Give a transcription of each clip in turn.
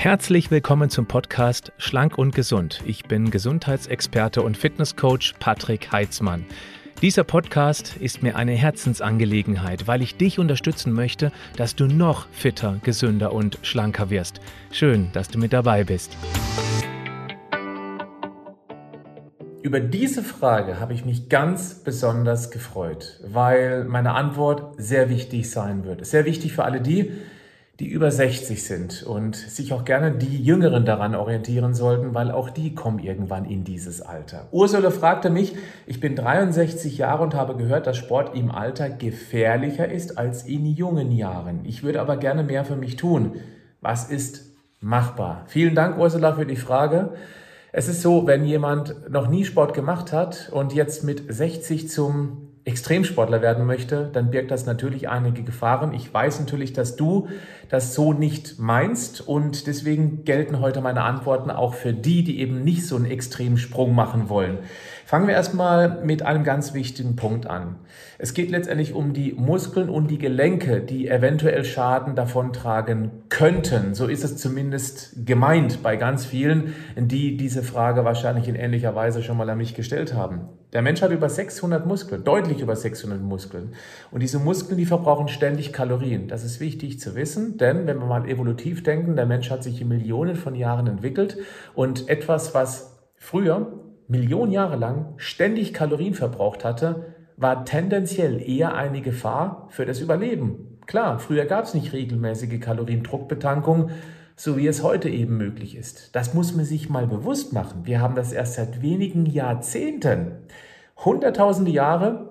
Herzlich willkommen zum Podcast Schlank und Gesund. Ich bin Gesundheitsexperte und Fitnesscoach Patrick Heitzmann. Dieser Podcast ist mir eine Herzensangelegenheit, weil ich dich unterstützen möchte, dass du noch fitter, gesünder und schlanker wirst. Schön, dass du mit dabei bist. Über diese Frage habe ich mich ganz besonders gefreut, weil meine Antwort sehr wichtig sein wird. Sehr wichtig für alle die, die über 60 sind und sich auch gerne die Jüngeren daran orientieren sollten, weil auch die kommen irgendwann in dieses Alter. Ursula fragte mich, ich bin 63 Jahre und habe gehört, dass Sport im Alter gefährlicher ist als in jungen Jahren. Ich würde aber gerne mehr für mich tun. Was ist machbar? Vielen Dank, Ursula, für die Frage. Es ist so, wenn jemand noch nie Sport gemacht hat und jetzt mit 60 zum Extremsportler werden möchte, dann birgt das natürlich einige Gefahren. Ich weiß natürlich, dass du das so nicht meinst und deswegen gelten heute meine Antworten auch für die, die eben nicht so einen Extremsprung machen wollen. Fangen wir erstmal mit einem ganz wichtigen Punkt an. Es geht letztendlich um die Muskeln und die Gelenke, die eventuell Schaden davontragen könnten. So ist es zumindest gemeint bei ganz vielen, die diese Frage wahrscheinlich in ähnlicher Weise schon mal an mich gestellt haben. Der Mensch hat über 600 Muskeln, deutlich über 600 Muskeln. Und diese Muskeln, die verbrauchen ständig Kalorien. Das ist wichtig zu wissen, denn wenn wir mal evolutiv denken, der Mensch hat sich in Millionen von Jahren entwickelt und etwas, was früher Millionen Jahre lang ständig Kalorien verbraucht hatte, war tendenziell eher eine Gefahr für das Überleben. Klar, früher gab es nicht regelmäßige Kaloriendruckbetankung, so wie es heute eben möglich ist. Das muss man sich mal bewusst machen. Wir haben das erst seit wenigen Jahrzehnten. Hunderttausende Jahre,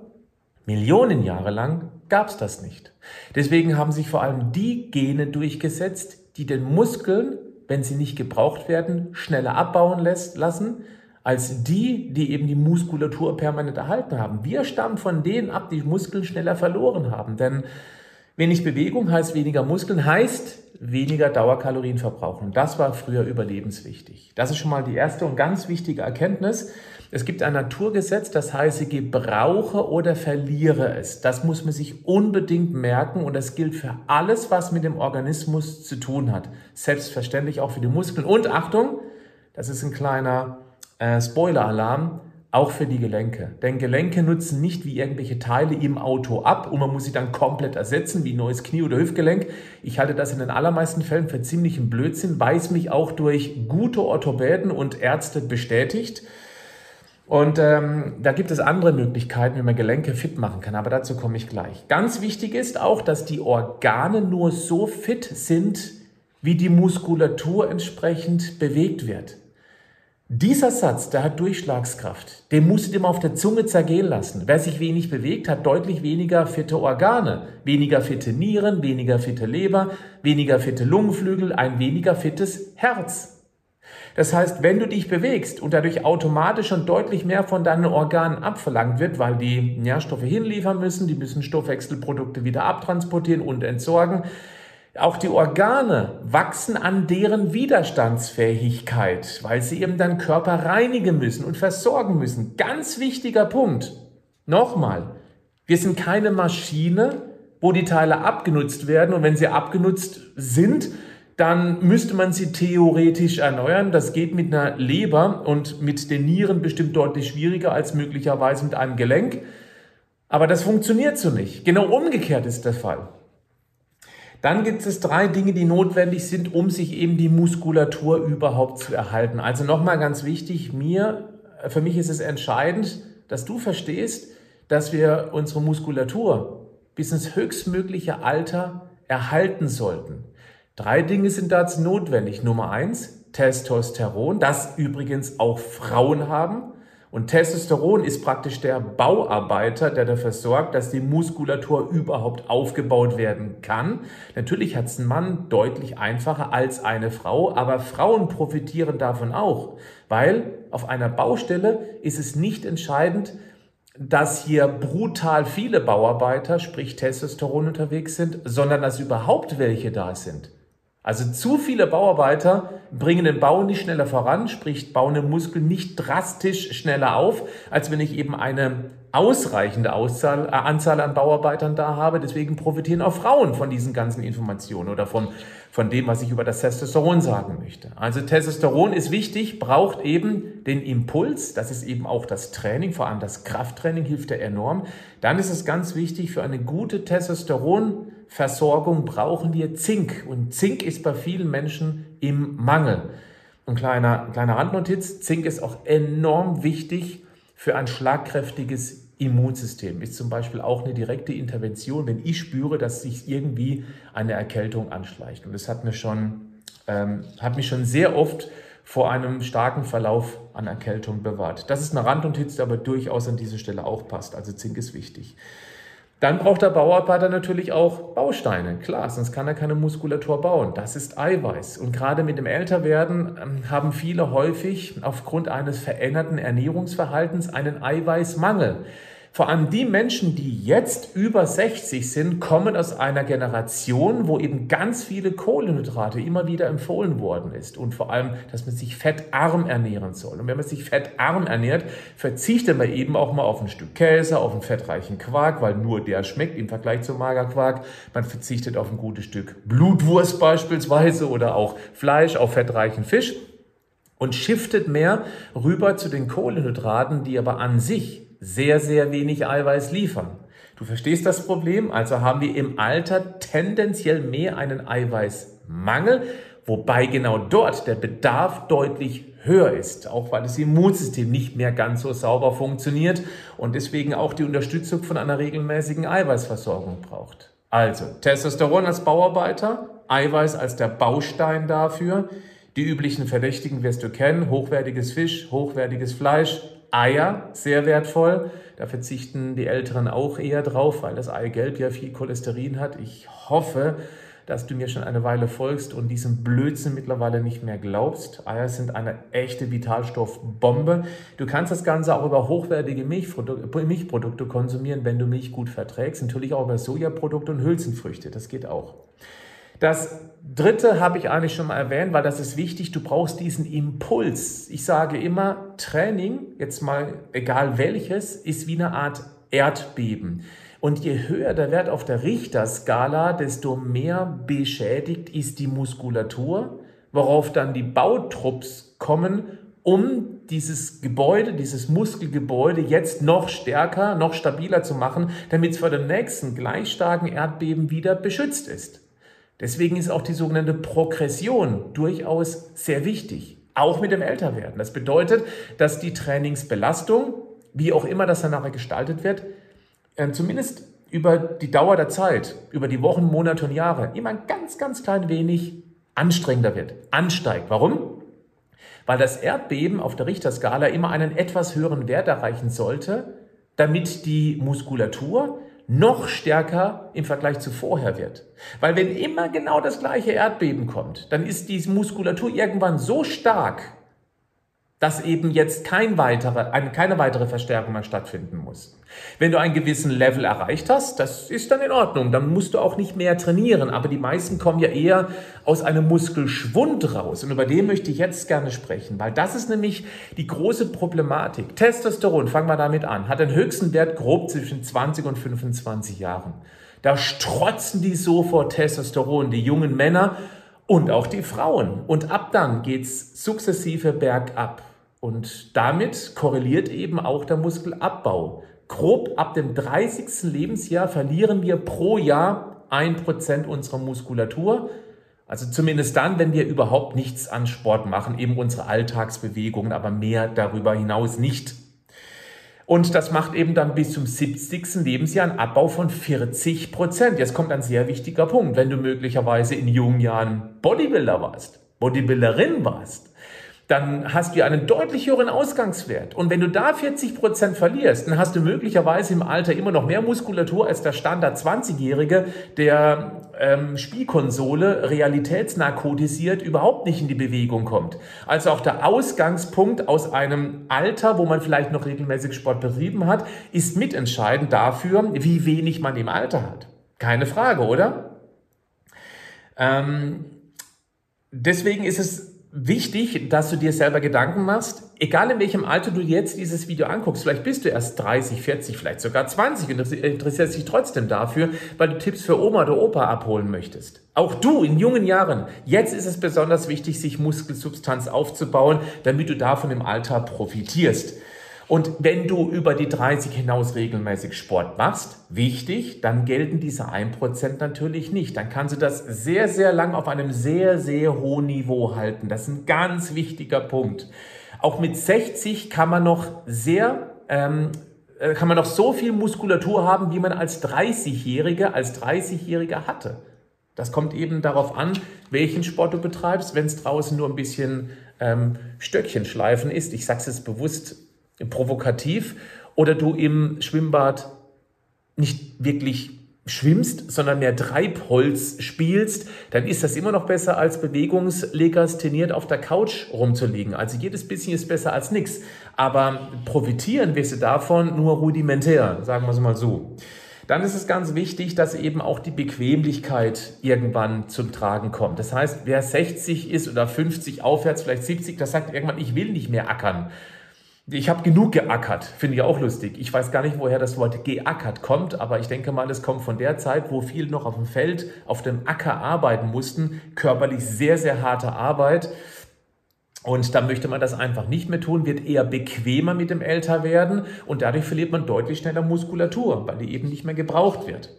Millionen Jahre lang gab es das nicht. Deswegen haben sich vor allem die Gene durchgesetzt, die den Muskeln, wenn sie nicht gebraucht werden, schneller abbauen lässt, lassen, als die, die eben die Muskulatur permanent erhalten haben. Wir stammen von denen ab, die Muskeln schneller verloren haben. Denn wenig Bewegung heißt weniger Muskeln, heißt weniger Dauerkalorien verbrauchen. Das war früher überlebenswichtig. Das ist schon mal die erste und ganz wichtige Erkenntnis. Es gibt ein Naturgesetz, das heißt, gebrauche oder verliere es. Das muss man sich unbedingt merken und das gilt für alles, was mit dem Organismus zu tun hat. Selbstverständlich auch für die Muskeln. Und Achtung, das ist ein kleiner äh, Spoiler-Alarm, auch für die Gelenke. Denn Gelenke nutzen nicht wie irgendwelche Teile im Auto ab und man muss sie dann komplett ersetzen, wie neues Knie oder Hüftgelenk. Ich halte das in den allermeisten Fällen für ziemlichen Blödsinn, weiß mich auch durch gute Orthopäden und Ärzte bestätigt. Und ähm, da gibt es andere Möglichkeiten, wie man Gelenke fit machen kann, aber dazu komme ich gleich. Ganz wichtig ist auch, dass die Organe nur so fit sind, wie die Muskulatur entsprechend bewegt wird. Dieser Satz, der hat Durchschlagskraft. Den musst du dir mal auf der Zunge zergehen lassen. Wer sich wenig bewegt, hat deutlich weniger fitte Organe, weniger fitte Nieren, weniger fitte Leber, weniger fitte Lungenflügel, ein weniger fittes Herz. Das heißt, wenn du dich bewegst und dadurch automatisch schon deutlich mehr von deinen Organen abverlangt wird, weil die Nährstoffe hinliefern müssen, die müssen Stoffwechselprodukte wieder abtransportieren und entsorgen, auch die Organe wachsen an deren Widerstandsfähigkeit, weil sie eben dann Körper reinigen müssen und versorgen müssen. Ganz wichtiger Punkt. Nochmal, wir sind keine Maschine, wo die Teile abgenutzt werden und wenn sie abgenutzt sind, dann müsste man sie theoretisch erneuern. Das geht mit einer Leber und mit den Nieren bestimmt deutlich schwieriger als möglicherweise mit einem Gelenk. Aber das funktioniert so nicht. Genau umgekehrt ist der Fall. Dann gibt es drei Dinge, die notwendig sind, um sich eben die Muskulatur überhaupt zu erhalten. Also nochmal ganz wichtig, mir, für mich ist es entscheidend, dass du verstehst, dass wir unsere Muskulatur bis ins höchstmögliche Alter erhalten sollten. Drei Dinge sind dazu notwendig. Nummer eins, Testosteron, das übrigens auch Frauen haben. Und Testosteron ist praktisch der Bauarbeiter, der dafür sorgt, dass die Muskulatur überhaupt aufgebaut werden kann. Natürlich hat es ein Mann deutlich einfacher als eine Frau, aber Frauen profitieren davon auch, weil auf einer Baustelle ist es nicht entscheidend, dass hier brutal viele Bauarbeiter, sprich Testosteron unterwegs sind, sondern dass überhaupt welche da sind. Also zu viele Bauarbeiter bringen den Bau nicht schneller voran, sprich bauen den Muskel nicht drastisch schneller auf, als wenn ich eben eine ausreichende Auszahl, äh, Anzahl an Bauarbeitern da habe. Deswegen profitieren auch Frauen von diesen ganzen Informationen oder von, von dem, was ich über das Testosteron sagen möchte. Also Testosteron ist wichtig, braucht eben den Impuls. Das ist eben auch das Training, vor allem das Krafttraining hilft ja enorm. Dann ist es ganz wichtig für eine gute Testosteron Versorgung brauchen wir Zink. Und Zink ist bei vielen Menschen im Mangel. Ein kleiner, kleiner Randnotiz, Zink ist auch enorm wichtig für ein schlagkräftiges Immunsystem. Ist zum Beispiel auch eine direkte Intervention, wenn ich spüre, dass sich irgendwie eine Erkältung anschleicht. Und das hat, mir schon, ähm, hat mich schon sehr oft vor einem starken Verlauf an Erkältung bewahrt. Das ist eine Randnotiz, die aber durchaus an dieser Stelle auch passt. Also Zink ist wichtig. Dann braucht der Bauarbeiter natürlich auch Bausteine. Klar, sonst kann er keine Muskulatur bauen. Das ist Eiweiß. Und gerade mit dem Älterwerden ähm, haben viele häufig aufgrund eines veränderten Ernährungsverhaltens einen Eiweißmangel. Vor allem die Menschen, die jetzt über 60 sind, kommen aus einer Generation, wo eben ganz viele Kohlenhydrate immer wieder empfohlen worden ist. Und vor allem, dass man sich fettarm ernähren soll. Und wenn man sich fettarm ernährt, verzichtet man eben auch mal auf ein Stück Käse, auf einen fettreichen Quark, weil nur der schmeckt im Vergleich zum Magerquark. Man verzichtet auf ein gutes Stück Blutwurst beispielsweise oder auch Fleisch, auf fettreichen Fisch und shiftet mehr rüber zu den Kohlenhydraten, die aber an sich sehr, sehr wenig Eiweiß liefern. Du verstehst das Problem? Also haben wir im Alter tendenziell mehr einen Eiweißmangel, wobei genau dort der Bedarf deutlich höher ist, auch weil das Immunsystem nicht mehr ganz so sauber funktioniert und deswegen auch die Unterstützung von einer regelmäßigen Eiweißversorgung braucht. Also Testosteron als Bauarbeiter, Eiweiß als der Baustein dafür. Die üblichen Verdächtigen wirst du kennen, hochwertiges Fisch, hochwertiges Fleisch, Eier, sehr wertvoll. Da verzichten die Älteren auch eher drauf, weil das Eigelb ja viel Cholesterin hat. Ich hoffe, dass du mir schon eine Weile folgst und diesem Blödsinn mittlerweile nicht mehr glaubst. Eier sind eine echte Vitalstoffbombe. Du kannst das Ganze auch über hochwertige Milchprodukte, konsumieren, wenn du Milch gut verträgst. Natürlich auch über Sojaprodukte und Hülsenfrüchte. Das geht auch. Das dritte habe ich eigentlich schon mal erwähnt, weil das ist wichtig. Du brauchst diesen Impuls. Ich sage immer, Training, jetzt mal egal welches, ist wie eine Art Erdbeben. Und je höher der Wert auf der Richterskala, desto mehr beschädigt ist die Muskulatur, worauf dann die Bautrupps kommen, um dieses Gebäude, dieses Muskelgebäude jetzt noch stärker, noch stabiler zu machen, damit es vor dem nächsten gleich starken Erdbeben wieder beschützt ist. Deswegen ist auch die sogenannte Progression durchaus sehr wichtig, auch mit dem Älterwerden. Das bedeutet, dass die Trainingsbelastung, wie auch immer das dann nachher gestaltet wird, ähm, zumindest über die Dauer der Zeit, über die Wochen, Monate und Jahre, immer ein ganz, ganz klein wenig anstrengender wird, ansteigt. Warum? Weil das Erdbeben auf der Richterskala immer einen etwas höheren Wert erreichen sollte, damit die Muskulatur noch stärker im Vergleich zu vorher wird. Weil wenn immer genau das gleiche Erdbeben kommt, dann ist diese Muskulatur irgendwann so stark, dass eben jetzt kein weitere, eine, keine weitere Verstärkung mehr stattfinden muss. Wenn du einen gewissen Level erreicht hast, das ist dann in Ordnung, dann musst du auch nicht mehr trainieren, aber die meisten kommen ja eher aus einem Muskelschwund raus und über den möchte ich jetzt gerne sprechen, weil das ist nämlich die große Problematik. Testosteron, fangen wir damit an, hat den höchsten Wert grob zwischen 20 und 25 Jahren. Da strotzen die so vor Testosteron, die jungen Männer und auch die Frauen. Und ab dann geht's sukzessive bergab. Und damit korreliert eben auch der Muskelabbau. Grob ab dem 30. Lebensjahr verlieren wir pro Jahr ein Prozent unserer Muskulatur. Also zumindest dann, wenn wir überhaupt nichts an Sport machen, eben unsere Alltagsbewegungen, aber mehr darüber hinaus nicht. Und das macht eben dann bis zum 70. Lebensjahr einen Abbau von 40 Prozent. Jetzt kommt ein sehr wichtiger Punkt. Wenn du möglicherweise in jungen Jahren Bodybuilder warst, Bodybuilderin warst, dann hast du einen deutlich höheren Ausgangswert. Und wenn du da 40 Prozent verlierst, dann hast du möglicherweise im Alter immer noch mehr Muskulatur als der Standard 20-Jährige, der ähm, Spielkonsole realitätsnarkotisiert überhaupt nicht in die Bewegung kommt. Also auch der Ausgangspunkt aus einem Alter, wo man vielleicht noch regelmäßig Sport betrieben hat, ist mitentscheidend dafür, wie wenig man im Alter hat. Keine Frage, oder? Ähm, deswegen ist es wichtig, dass du dir selber Gedanken machst, egal in welchem Alter du jetzt dieses Video anguckst, vielleicht bist du erst 30, 40, vielleicht sogar 20 und interessierst dich trotzdem dafür, weil du Tipps für Oma oder Opa abholen möchtest. Auch du in jungen Jahren, jetzt ist es besonders wichtig, sich Muskelsubstanz aufzubauen, damit du davon im Alter profitierst. Und wenn du über die 30 hinaus regelmäßig Sport machst, wichtig, dann gelten diese 1% natürlich nicht. Dann kannst du das sehr, sehr lang auf einem sehr, sehr hohen Niveau halten. Das ist ein ganz wichtiger Punkt. Auch mit 60 kann man noch sehr, ähm, äh, kann man noch so viel Muskulatur haben, wie man als 30-Jähriger, als 30-Jähriger hatte. Das kommt eben darauf an, welchen Sport du betreibst. Wenn es draußen nur ein bisschen ähm, Stöckchen schleifen ist, ich sage es jetzt bewusst provokativ oder du im Schwimmbad nicht wirklich schwimmst, sondern mehr Treibholz spielst, dann ist das immer noch besser als bewegungslegastheniert auf der Couch rumzuliegen. Also jedes bisschen ist besser als nichts. Aber profitieren wirst du davon nur rudimentär, sagen wir es mal so. Dann ist es ganz wichtig, dass eben auch die Bequemlichkeit irgendwann zum Tragen kommt. Das heißt, wer 60 ist oder 50 aufwärts, vielleicht 70, das sagt irgendwann, ich will nicht mehr ackern ich habe genug geackert, finde ich auch lustig. Ich weiß gar nicht, woher das Wort geackert kommt, aber ich denke mal, es kommt von der Zeit, wo viele noch auf dem Feld, auf dem Acker arbeiten mussten, körperlich sehr, sehr harte Arbeit. Und da möchte man das einfach nicht mehr tun, wird eher bequemer mit dem Älterwerden und dadurch verliert man deutlich schneller Muskulatur, weil die eben nicht mehr gebraucht wird.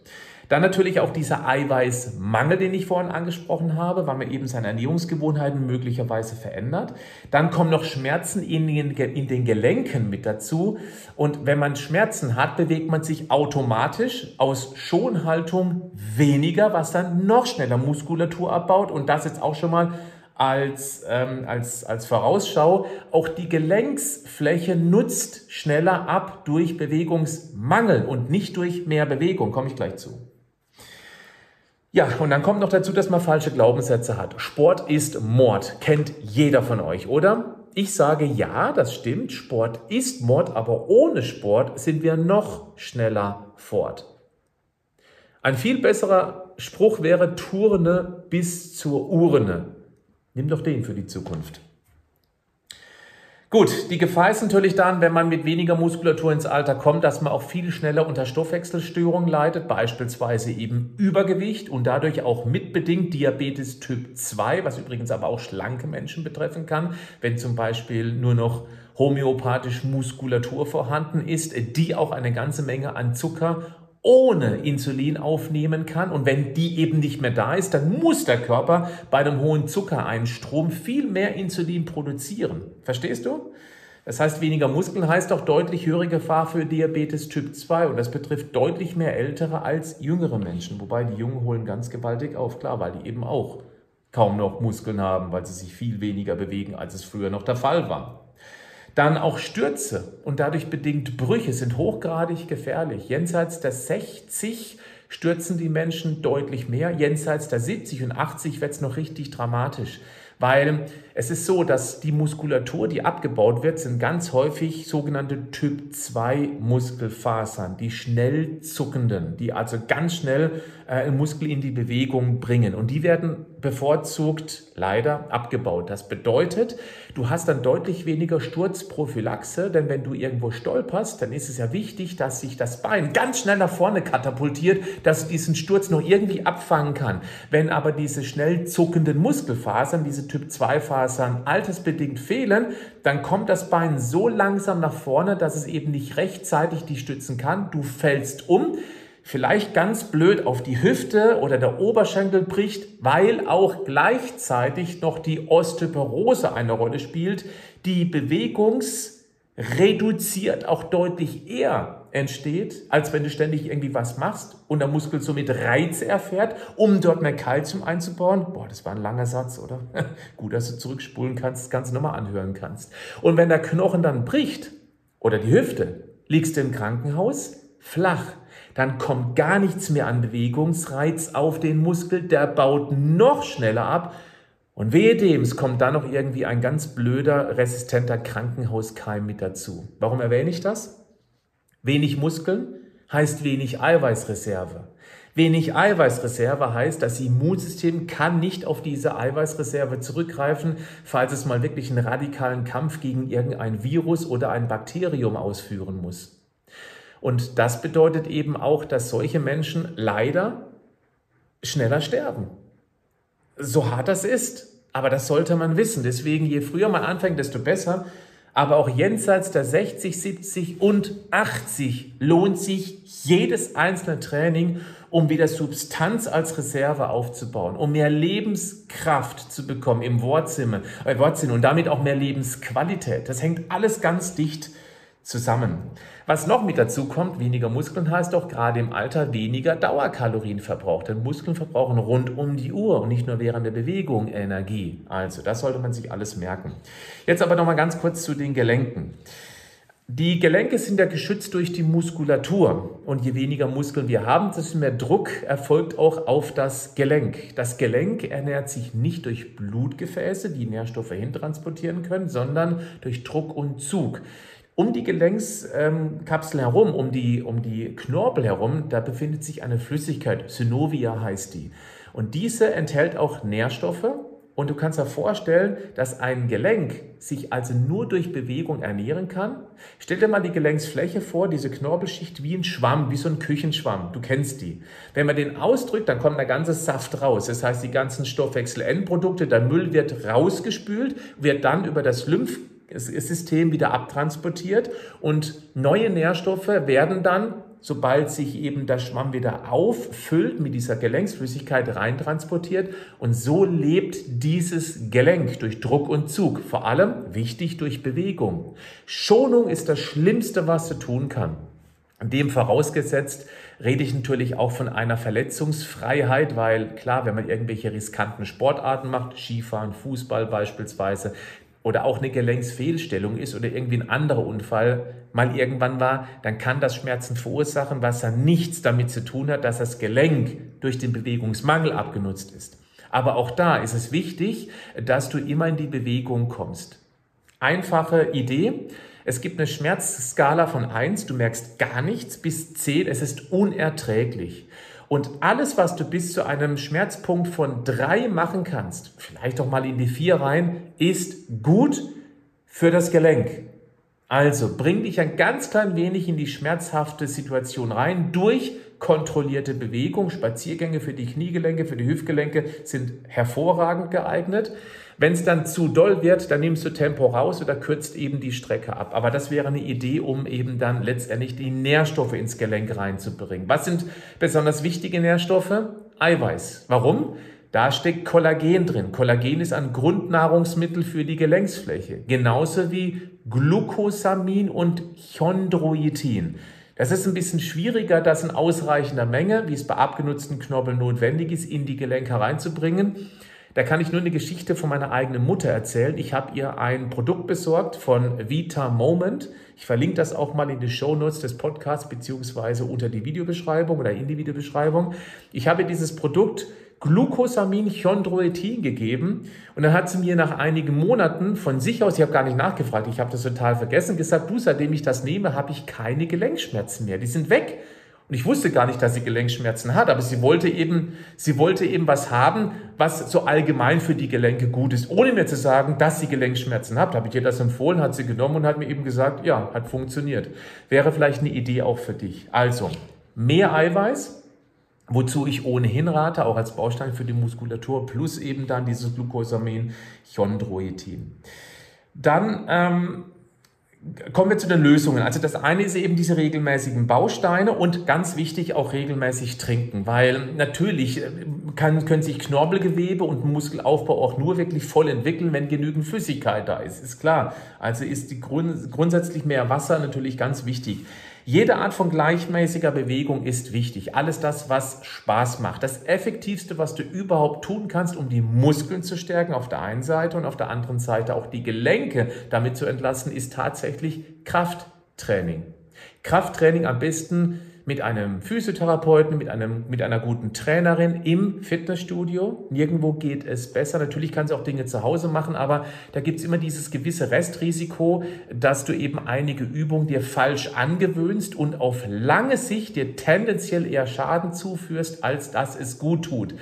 Dann natürlich auch dieser Eiweißmangel, den ich vorhin angesprochen habe, weil man eben seine Ernährungsgewohnheiten möglicherweise verändert. Dann kommen noch Schmerzen in den, in den Gelenken mit dazu. Und wenn man Schmerzen hat, bewegt man sich automatisch aus Schonhaltung weniger, was dann noch schneller Muskulatur abbaut. Und das jetzt auch schon mal als, ähm, als, als Vorausschau. Auch die Gelenksfläche nutzt schneller ab durch Bewegungsmangel und nicht durch mehr Bewegung. Komme ich gleich zu. Ja, und dann kommt noch dazu, dass man falsche Glaubenssätze hat. Sport ist Mord, kennt jeder von euch, oder? Ich sage ja, das stimmt, Sport ist Mord, aber ohne Sport sind wir noch schneller fort. Ein viel besserer Spruch wäre Turne bis zur Urne. Nimm doch den für die Zukunft. Gut, die Gefahr ist natürlich dann, wenn man mit weniger Muskulatur ins Alter kommt, dass man auch viel schneller unter Stoffwechselstörungen leidet, beispielsweise eben Übergewicht und dadurch auch mitbedingt Diabetes Typ 2, was übrigens aber auch schlanke Menschen betreffen kann, wenn zum Beispiel nur noch homöopathisch Muskulatur vorhanden ist, die auch eine ganze Menge an Zucker ohne Insulin aufnehmen kann. Und wenn die eben nicht mehr da ist, dann muss der Körper bei einem hohen Zuckereinstrom viel mehr Insulin produzieren. Verstehst du? Das heißt, weniger Muskeln heißt auch deutlich höhere Gefahr für Diabetes Typ 2 und das betrifft deutlich mehr ältere als jüngere Menschen. Wobei die Jungen holen ganz gewaltig auf, klar, weil die eben auch kaum noch Muskeln haben, weil sie sich viel weniger bewegen, als es früher noch der Fall war. Dann auch Stürze und dadurch bedingt Brüche sind hochgradig gefährlich. Jenseits der 60 stürzen die Menschen deutlich mehr. Jenseits der 70 und 80 wird es noch richtig dramatisch. Weil es ist so, dass die Muskulatur, die abgebaut wird, sind ganz häufig sogenannte Typ 2 Muskelfasern, die schnell zuckenden, die also ganz schnell äh, Muskel in die Bewegung bringen. Und die werden bevorzugt leider abgebaut. Das bedeutet, du hast dann deutlich weniger Sturzprophylaxe, denn wenn du irgendwo stolperst, dann ist es ja wichtig, dass sich das Bein ganz schnell nach vorne katapultiert, dass diesen Sturz noch irgendwie abfangen kann. Wenn aber diese schnell zuckenden Muskelfasern, diese Typ 2 Fasern altersbedingt fehlen, dann kommt das Bein so langsam nach vorne, dass es eben nicht rechtzeitig die stützen kann. Du fällst um vielleicht ganz blöd auf die Hüfte oder der Oberschenkel bricht, weil auch gleichzeitig noch die Osteoporose eine Rolle spielt, die bewegungsreduziert auch deutlich eher entsteht, als wenn du ständig irgendwie was machst und der Muskel somit Reiz erfährt, um dort mehr Kalzium einzubauen. Boah, das war ein langer Satz, oder? Gut, dass du zurückspulen kannst, das Ganze nochmal anhören kannst. Und wenn der Knochen dann bricht oder die Hüfte, liegst du im Krankenhaus flach dann kommt gar nichts mehr an Bewegungsreiz auf den Muskel, der baut noch schneller ab. Und wehe dem, es kommt dann noch irgendwie ein ganz blöder, resistenter Krankenhauskeim mit dazu. Warum erwähne ich das? Wenig Muskeln heißt wenig Eiweißreserve. Wenig Eiweißreserve heißt, das Immunsystem kann nicht auf diese Eiweißreserve zurückgreifen, falls es mal wirklich einen radikalen Kampf gegen irgendein Virus oder ein Bakterium ausführen muss. Und das bedeutet eben auch, dass solche Menschen leider schneller sterben. So hart das ist. Aber das sollte man wissen. Deswegen, je früher man anfängt, desto besser. Aber auch jenseits der 60, 70 und 80 lohnt sich jedes einzelne Training, um wieder Substanz als Reserve aufzubauen, um mehr Lebenskraft zu bekommen im äh, Wortsinn und damit auch mehr Lebensqualität. Das hängt alles ganz dicht zusammen. Was noch mit dazu kommt, weniger Muskeln heißt auch gerade im Alter weniger Dauerkalorien verbraucht. Denn Muskeln verbrauchen rund um die Uhr und nicht nur während der Bewegung Energie. Also das sollte man sich alles merken. Jetzt aber noch mal ganz kurz zu den Gelenken. Die Gelenke sind ja geschützt durch die Muskulatur. Und je weniger Muskeln wir haben, desto mehr Druck erfolgt auch auf das Gelenk. Das Gelenk ernährt sich nicht durch Blutgefäße, die Nährstoffe hintransportieren können, sondern durch Druck und Zug. Um die Gelenkskapsel herum, um die, um die Knorpel herum, da befindet sich eine Flüssigkeit, Synovia heißt die. Und diese enthält auch Nährstoffe. Und du kannst dir vorstellen, dass ein Gelenk sich also nur durch Bewegung ernähren kann. Stell dir mal die Gelenksfläche vor, diese Knorpelschicht wie ein Schwamm, wie so ein Küchenschwamm. Du kennst die. Wenn man den ausdrückt, dann kommt der ganze Saft raus. Das heißt, die ganzen Stoffwechsel-Endprodukte, der Müll wird rausgespült, wird dann über das Lymph System wieder abtransportiert und neue Nährstoffe werden dann, sobald sich eben der Schwamm wieder auffüllt, mit dieser Gelenksflüssigkeit reintransportiert und so lebt dieses Gelenk durch Druck und Zug, vor allem wichtig durch Bewegung. Schonung ist das Schlimmste, was du tun kann. Dem vorausgesetzt rede ich natürlich auch von einer Verletzungsfreiheit, weil klar, wenn man irgendwelche riskanten Sportarten macht, Skifahren, Fußball beispielsweise, oder auch eine Gelenksfehlstellung ist oder irgendwie ein anderer Unfall mal irgendwann war, dann kann das Schmerzen verursachen, was dann nichts damit zu tun hat, dass das Gelenk durch den Bewegungsmangel abgenutzt ist. Aber auch da ist es wichtig, dass du immer in die Bewegung kommst. Einfache Idee. Es gibt eine Schmerzskala von 1, du merkst gar nichts, bis 10, es ist unerträglich. Und alles, was du bis zu einem Schmerzpunkt von drei machen kannst, vielleicht auch mal in die vier rein, ist gut für das Gelenk. Also bring dich ein ganz klein wenig in die schmerzhafte Situation rein durch kontrollierte Bewegung. Spaziergänge für die Kniegelenke, für die Hüftgelenke sind hervorragend geeignet. Wenn es dann zu doll wird, dann nimmst du Tempo raus oder kürzt eben die Strecke ab. Aber das wäre eine Idee, um eben dann letztendlich die Nährstoffe ins Gelenk reinzubringen. Was sind besonders wichtige Nährstoffe? Eiweiß. Warum? Da steckt Kollagen drin. Kollagen ist ein Grundnahrungsmittel für die Gelenksfläche. Genauso wie Glucosamin und Chondroitin. Das ist ein bisschen schwieriger, das in ausreichender Menge, wie es bei abgenutzten Knorpeln notwendig ist, in die Gelenke reinzubringen. Da kann ich nur eine Geschichte von meiner eigenen Mutter erzählen. Ich habe ihr ein Produkt besorgt von Vita Moment. Ich verlinke das auch mal in die Show Notes des Podcasts beziehungsweise unter die Videobeschreibung oder in die Videobeschreibung. Ich habe dieses Produkt Glucosamin Chondroitin gegeben und dann hat sie mir nach einigen Monaten von sich aus, ich habe gar nicht nachgefragt, ich habe das total vergessen, gesagt, du, seitdem ich das nehme, habe ich keine Gelenkschmerzen mehr. Die sind weg. Und ich wusste gar nicht, dass sie Gelenkschmerzen hat, aber sie wollte eben, sie wollte eben was haben, was so allgemein für die Gelenke gut ist, ohne mir zu sagen, dass sie Gelenkschmerzen hat. Habe ich ihr das empfohlen, hat sie genommen und hat mir eben gesagt, ja, hat funktioniert. Wäre vielleicht eine Idee auch für dich. Also, mehr Eiweiß, wozu ich ohnehin rate, auch als Baustein für die Muskulatur, plus eben dann dieses Glucosamin Chondroitin. Dann ähm, Kommen wir zu den Lösungen. Also das eine ist eben diese regelmäßigen Bausteine und ganz wichtig auch regelmäßig trinken, weil natürlich äh, kann, können sich Knorpelgewebe und Muskelaufbau auch nur wirklich voll entwickeln, wenn genügend Flüssigkeit da ist. Ist klar. Also ist die Grund, grundsätzlich mehr Wasser natürlich ganz wichtig. Jede Art von gleichmäßiger Bewegung ist wichtig. Alles das, was Spaß macht. Das Effektivste, was du überhaupt tun kannst, um die Muskeln zu stärken auf der einen Seite und auf der anderen Seite auch die Gelenke damit zu entlasten, ist tatsächlich Krafttraining. Krafttraining am besten mit einem Physiotherapeuten, mit, einem, mit einer guten Trainerin im Fitnessstudio. Nirgendwo geht es besser. Natürlich kannst du auch Dinge zu Hause machen, aber da gibt es immer dieses gewisse Restrisiko, dass du eben einige Übungen dir falsch angewöhnst und auf lange Sicht dir tendenziell eher Schaden zuführst, als dass es gut tut.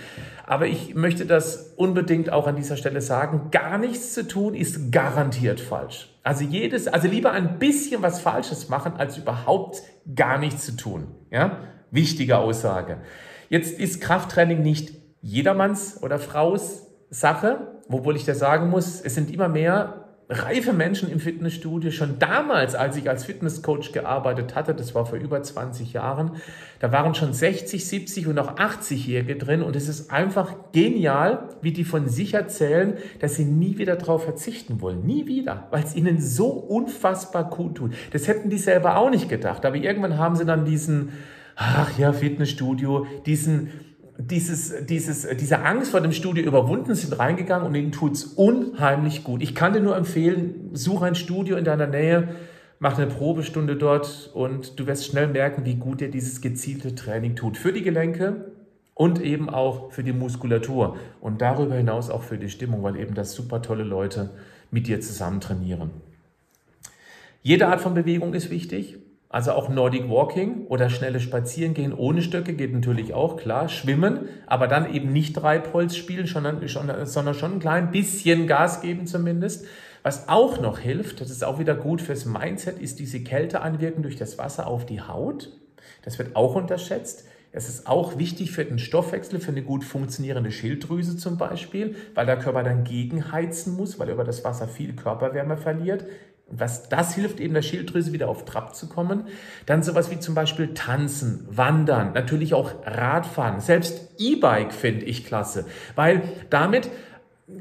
Aber ich möchte das unbedingt auch an dieser Stelle sagen. Gar nichts zu tun ist garantiert falsch. Also jedes, also lieber ein bisschen was Falsches machen, als überhaupt gar nichts zu tun. Ja? Wichtige Aussage. Jetzt ist Krafttraining nicht jedermanns oder Fraus Sache, wobei ich da sagen muss, es sind immer mehr reife Menschen im Fitnessstudio. Schon damals, als ich als Fitnesscoach gearbeitet hatte, das war vor über 20 Jahren, da waren schon 60, 70 und auch 80-Jährige drin. Und es ist einfach genial, wie die von sich erzählen, dass sie nie wieder darauf verzichten wollen. Nie wieder, weil es ihnen so unfassbar gut tut. Das hätten die selber auch nicht gedacht. Aber irgendwann haben sie dann diesen, ach ja, Fitnessstudio, diesen dieses, dieses, diese Angst vor dem Studio überwunden, sind reingegangen und ihnen tut's unheimlich gut. Ich kann dir nur empfehlen, such ein Studio in deiner Nähe, mach eine Probestunde dort und du wirst schnell merken, wie gut dir dieses gezielte Training tut. Für die Gelenke und eben auch für die Muskulatur und darüber hinaus auch für die Stimmung, weil eben das super tolle Leute mit dir zusammen trainieren. Jede Art von Bewegung ist wichtig. Also auch Nordic Walking oder schnelle Spazierengehen ohne Stöcke geht natürlich auch, klar. Schwimmen, aber dann eben nicht Treibholz spielen, sondern, sondern schon ein klein bisschen Gas geben zumindest. Was auch noch hilft, das ist auch wieder gut fürs Mindset, ist diese Kälteeinwirkung durch das Wasser auf die Haut. Das wird auch unterschätzt. Es ist auch wichtig für den Stoffwechsel, für eine gut funktionierende Schilddrüse zum Beispiel, weil der Körper dann gegenheizen muss, weil er über das Wasser viel Körperwärme verliert. Was das hilft, eben der Schilddrüse wieder auf Trab zu kommen. Dann sowas wie zum Beispiel Tanzen, Wandern, natürlich auch Radfahren. Selbst E-Bike finde ich klasse, weil damit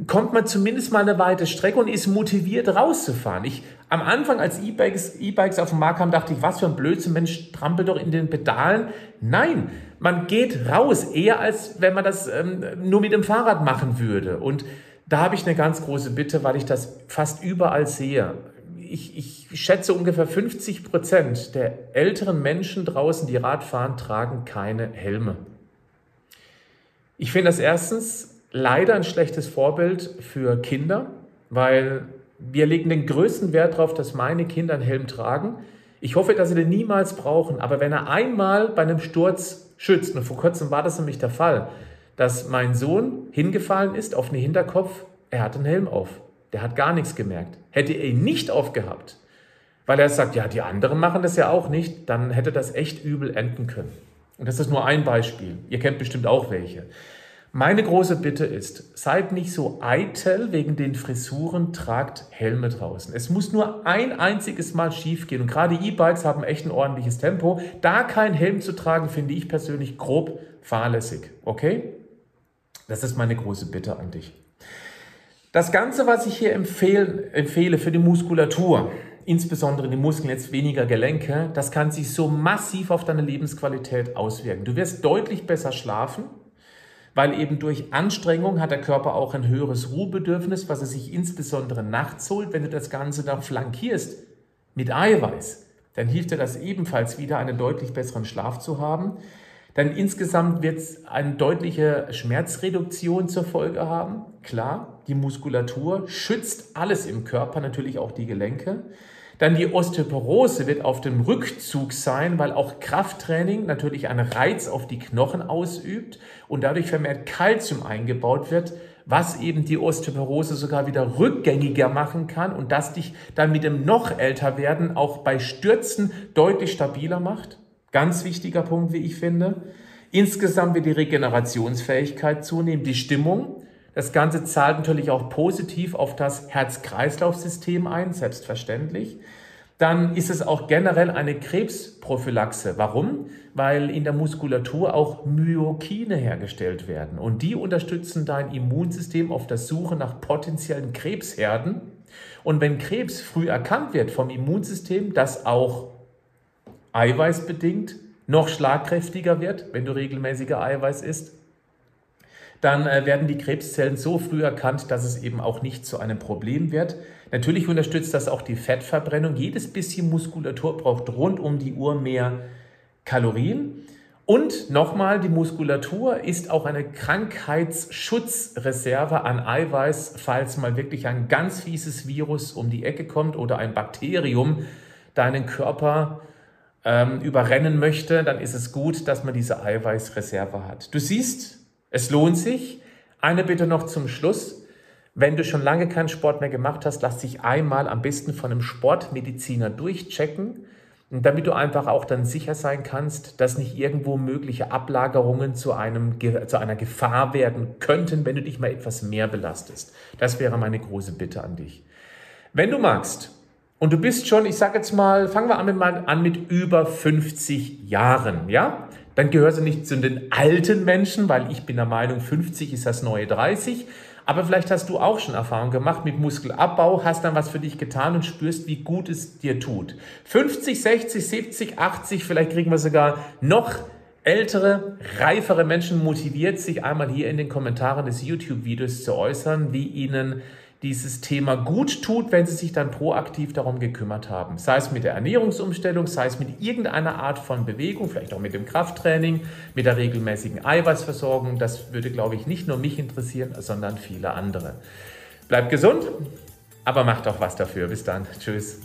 kommt man zumindest mal eine weite Strecke und ist motiviert rauszufahren. Ich, am Anfang, als E-Bikes, E-Bikes auf den Markt kamen, dachte ich, was für ein Blödsinn, Mensch, trampel doch in den Pedalen. Nein, man geht raus, eher als wenn man das ähm, nur mit dem Fahrrad machen würde. Und da habe ich eine ganz große Bitte, weil ich das fast überall sehe ich, ich schätze ungefähr 50 Prozent der älteren Menschen draußen, die Rad fahren, tragen keine Helme. Ich finde das erstens leider ein schlechtes Vorbild für Kinder, weil wir legen den größten Wert darauf, dass meine Kinder einen Helm tragen. Ich hoffe, dass sie den niemals brauchen, aber wenn er einmal bei einem Sturz schützt, und vor kurzem war das nämlich der Fall, dass mein Sohn hingefallen ist auf den Hinterkopf, er hat einen Helm auf. Der hat gar nichts gemerkt. Hätte er ihn nicht aufgehabt, weil er sagt, ja, die anderen machen das ja auch nicht, dann hätte das echt übel enden können. Und das ist nur ein Beispiel. Ihr kennt bestimmt auch welche. Meine große Bitte ist, seid nicht so eitel wegen den Frisuren, tragt Helme draußen. Es muss nur ein einziges Mal schief gehen. Und gerade E-Bikes haben echt ein ordentliches Tempo. Da kein Helm zu tragen, finde ich persönlich grob fahrlässig. Okay? Das ist meine große Bitte an dich. Das Ganze, was ich hier empfehle, empfehle für die Muskulatur, insbesondere die Muskeln, jetzt weniger Gelenke, das kann sich so massiv auf deine Lebensqualität auswirken. Du wirst deutlich besser schlafen, weil eben durch Anstrengung hat der Körper auch ein höheres Ruhebedürfnis, was er sich insbesondere nachts holt. Wenn du das Ganze dann flankierst mit Eiweiß, dann hilft dir das ebenfalls wieder, einen deutlich besseren Schlaf zu haben. Dann insgesamt wird es eine deutliche Schmerzreduktion zur Folge haben. Klar, die Muskulatur schützt alles im Körper, natürlich auch die Gelenke. Dann die Osteoporose wird auf dem Rückzug sein, weil auch Krafttraining natürlich einen Reiz auf die Knochen ausübt und dadurch vermehrt Kalzium eingebaut wird, was eben die Osteoporose sogar wieder rückgängiger machen kann und das dich dann mit dem noch älter werden auch bei Stürzen deutlich stabiler macht. Ganz wichtiger Punkt, wie ich finde. Insgesamt wird die Regenerationsfähigkeit zunehmen, die Stimmung. Das Ganze zahlt natürlich auch positiv auf das Herz-Kreislauf-System ein, selbstverständlich. Dann ist es auch generell eine Krebsprophylaxe. Warum? Weil in der Muskulatur auch Myokine hergestellt werden. Und die unterstützen dein Immunsystem auf der Suche nach potenziellen Krebsherden. Und wenn Krebs früh erkannt wird vom Immunsystem, das auch eiweißbedingt noch schlagkräftiger wird, wenn du regelmäßiger Eiweiß isst, dann äh, werden die Krebszellen so früh erkannt, dass es eben auch nicht zu einem Problem wird. Natürlich unterstützt das auch die Fettverbrennung. Jedes bisschen Muskulatur braucht rund um die Uhr mehr Kalorien. Und nochmal, die Muskulatur ist auch eine Krankheitsschutzreserve an Eiweiß, falls mal wirklich ein ganz fieses Virus um die Ecke kommt oder ein Bakterium deinen Körper ähm, überrennen möchte, dann ist es gut, dass man diese Eiweißreserve hat. Du siehst, es lohnt sich. Eine Bitte noch zum Schluss. Wenn du schon lange keinen Sport mehr gemacht hast, lass dich einmal am besten von einem Sportmediziner durchchecken damit du einfach auch dann sicher sein kannst, dass nicht irgendwo mögliche Ablagerungen zu, einem, zu einer Gefahr werden könnten, wenn du dich mal etwas mehr belastest. Das wäre meine große Bitte an dich. Wenn du magst und du bist schon, ich sage jetzt mal, fangen wir an mit, an mit über 50 Jahren, ja? Dann gehörst du nicht zu den alten Menschen, weil ich bin der Meinung, 50 ist das neue 30. Aber vielleicht hast du auch schon Erfahrung gemacht mit Muskelabbau, hast dann was für dich getan und spürst, wie gut es dir tut. 50, 60, 70, 80, vielleicht kriegen wir sogar noch ältere, reifere Menschen motiviert, sich einmal hier in den Kommentaren des YouTube-Videos zu äußern, wie ihnen dieses Thema gut tut, wenn sie sich dann proaktiv darum gekümmert haben. Sei es mit der Ernährungsumstellung, sei es mit irgendeiner Art von Bewegung, vielleicht auch mit dem Krafttraining, mit der regelmäßigen Eiweißversorgung. Das würde, glaube ich, nicht nur mich interessieren, sondern viele andere. Bleibt gesund, aber macht auch was dafür. Bis dann. Tschüss.